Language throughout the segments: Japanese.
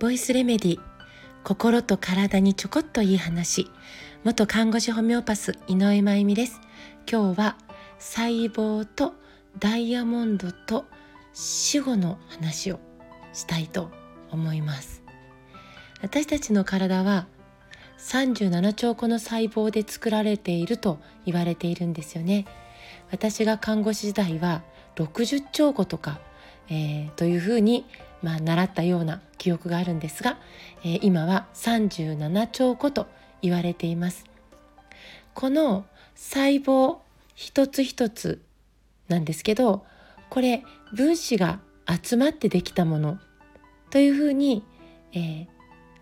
ボイスレメディ心と体にちょこっといい話。元看護師ホメオパス井上真由美です。今日は細胞とダイヤモンドと死後の話をしたいと思います。私たちの体は37兆個の細胞で作られていると言われているんですよね。私が看護師時代は60兆個とか、えー、というふうに、まあ、習ったような記憶があるんですが、えー、今は37兆個と言われています。この細胞一つ一つなんですけどこれ分子が集まってできたものというふうに、えー、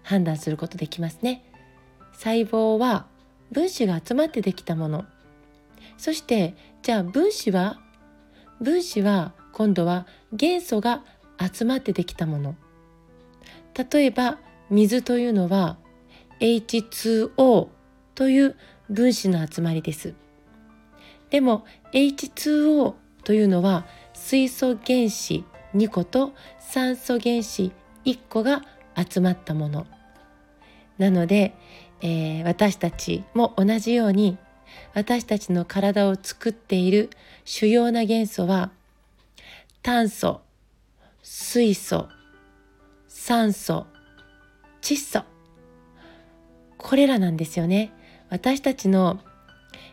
判断することできますね。細胞は分子が集まってできたもの。そしてじゃあ分子は？分子は今度は元素が集まってできたもの。例えば水というのは H2O という分子の集まりです。でも H2O というのは水素原子2個と酸素原子1個が集まったもの。なので、えー、私たちも同じように私たちの体を作っている主要な元素は炭素。水素酸素窒素。これらなんですよね。私たちの、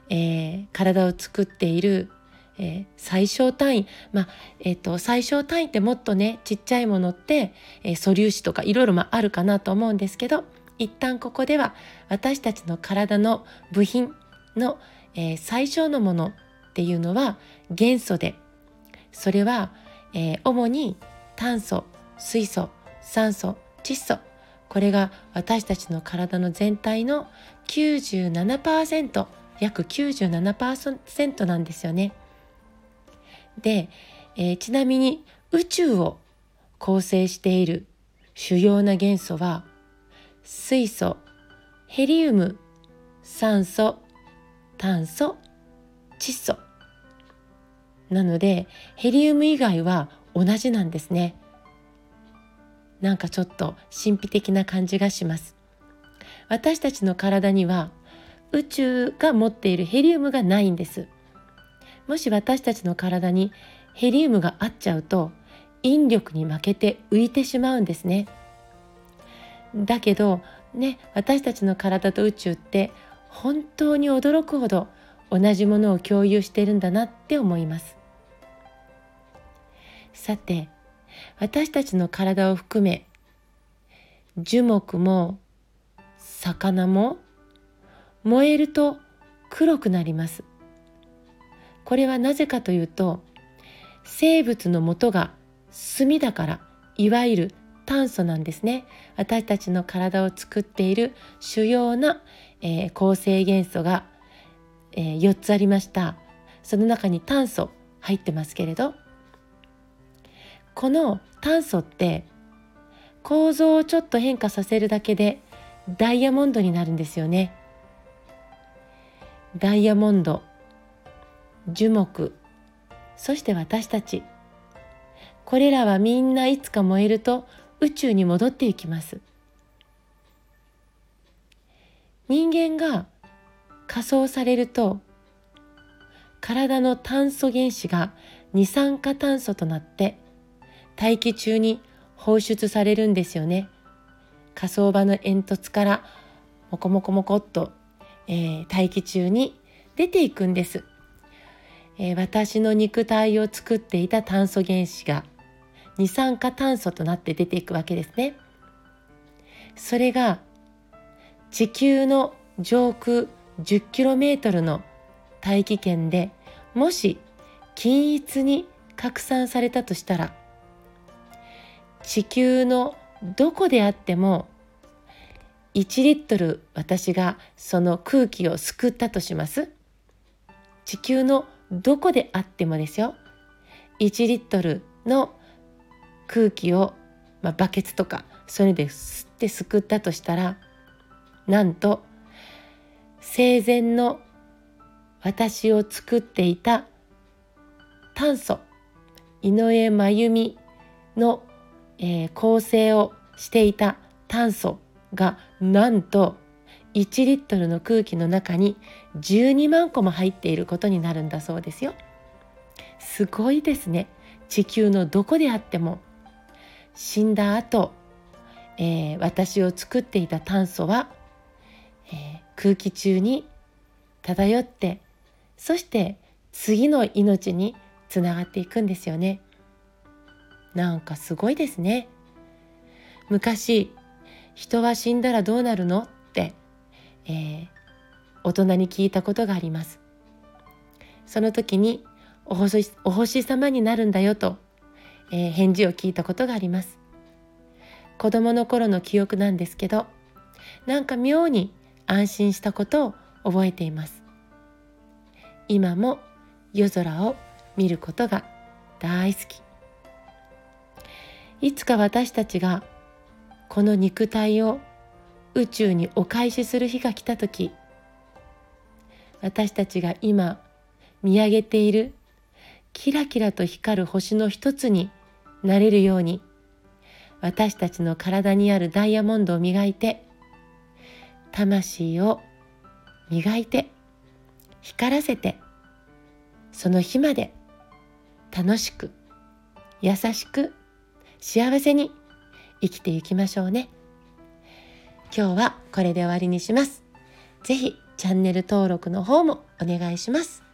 えー、体を作っている、えー、最小単位。まあえっ、ー、と最小単位ってもっとねちっちゃいものって、え素粒子とかいろいろあるかなと思うんですけど一旦ここでは私たちの体の部品の、え、最小のものっていうのは元素でそれは、えー、主に炭素水素酸素窒素これが私たちの体の全体の97%約97%なんですよね。で、えー、ちなみに宇宙を構成している主要な元素は水素ヘリウム酸素炭素窒素なのでヘリウム以外は同じなんですね。なんかちょっと神秘的な感じがします。私たちの体には宇宙が持っているヘリウムがないんです。もし私たちの体にヘリウムがあっちゃうと引力に負けて浮いてしまうんですね。だけどね私たちの体と宇宙って本当に驚くほど同じものを共有してるんだなって思います。さて私たちの体を含め樹木も魚も燃えると黒くなります。これはなぜかというと生物の元が炭だからいわゆる炭素なんですね。私たちの体を作っている主要な、えー、構成元素が、えー、4つありました。その中に炭素入ってますけれどこの炭素って構造をちょっと変化させるだけでダイヤモンドになるんですよね。ダイヤモンド樹木そして私たち。これらはみんないつか燃えると宇宙に戻っていきます。人間が仮装されると体の炭素原子が二酸化炭素となって大気中に放出されるんですよね火葬場の煙突からモコモコモコっと、えー、大気中に出ていくんです、えー、私の肉体を作っていた炭素原子が二酸化炭素となって出ていくわけですね。それが地球の上空 10km の大気圏でもし均一に拡散されたとしたら地球のどこであっても1リットル私がその空気を救ったとします。地球のどこであってもですよ。1リットルの空気を、まあ、バケツとかそれで吸ってすくったとしたらなんと生前の私を作っていた炭素井上真由美の、えー、構成をしていた炭素がなんと1リットルの空気の中に12万個も入っていることになるんだそうですよ。すごいですね。地球のどこであっても死んだ後、えー、私を作っていた炭素は、えー、空気中に漂ってそして次の命につながっていくんですよね。なんかすごいですね。昔人は死んだらどうなるのって、えー、大人に聞いたことがあります。その時にお星お星様になるんだよと、えー、返事を聞いたことがあります。子供の頃の記憶なんですけどなんか妙に安心したことを覚えています今も夜空を見ることが大好きいつか私たちがこの肉体を宇宙にお返しする日が来た時私たちが今見上げているキラキラと光る星の一つになれるように私たちの体にあるダイヤモンドを磨いて魂を磨いて光らせてその日まで楽しく優しく幸せに生きていきましょうね。今日はこれで終わりにします。是非チャンネル登録の方もお願いします。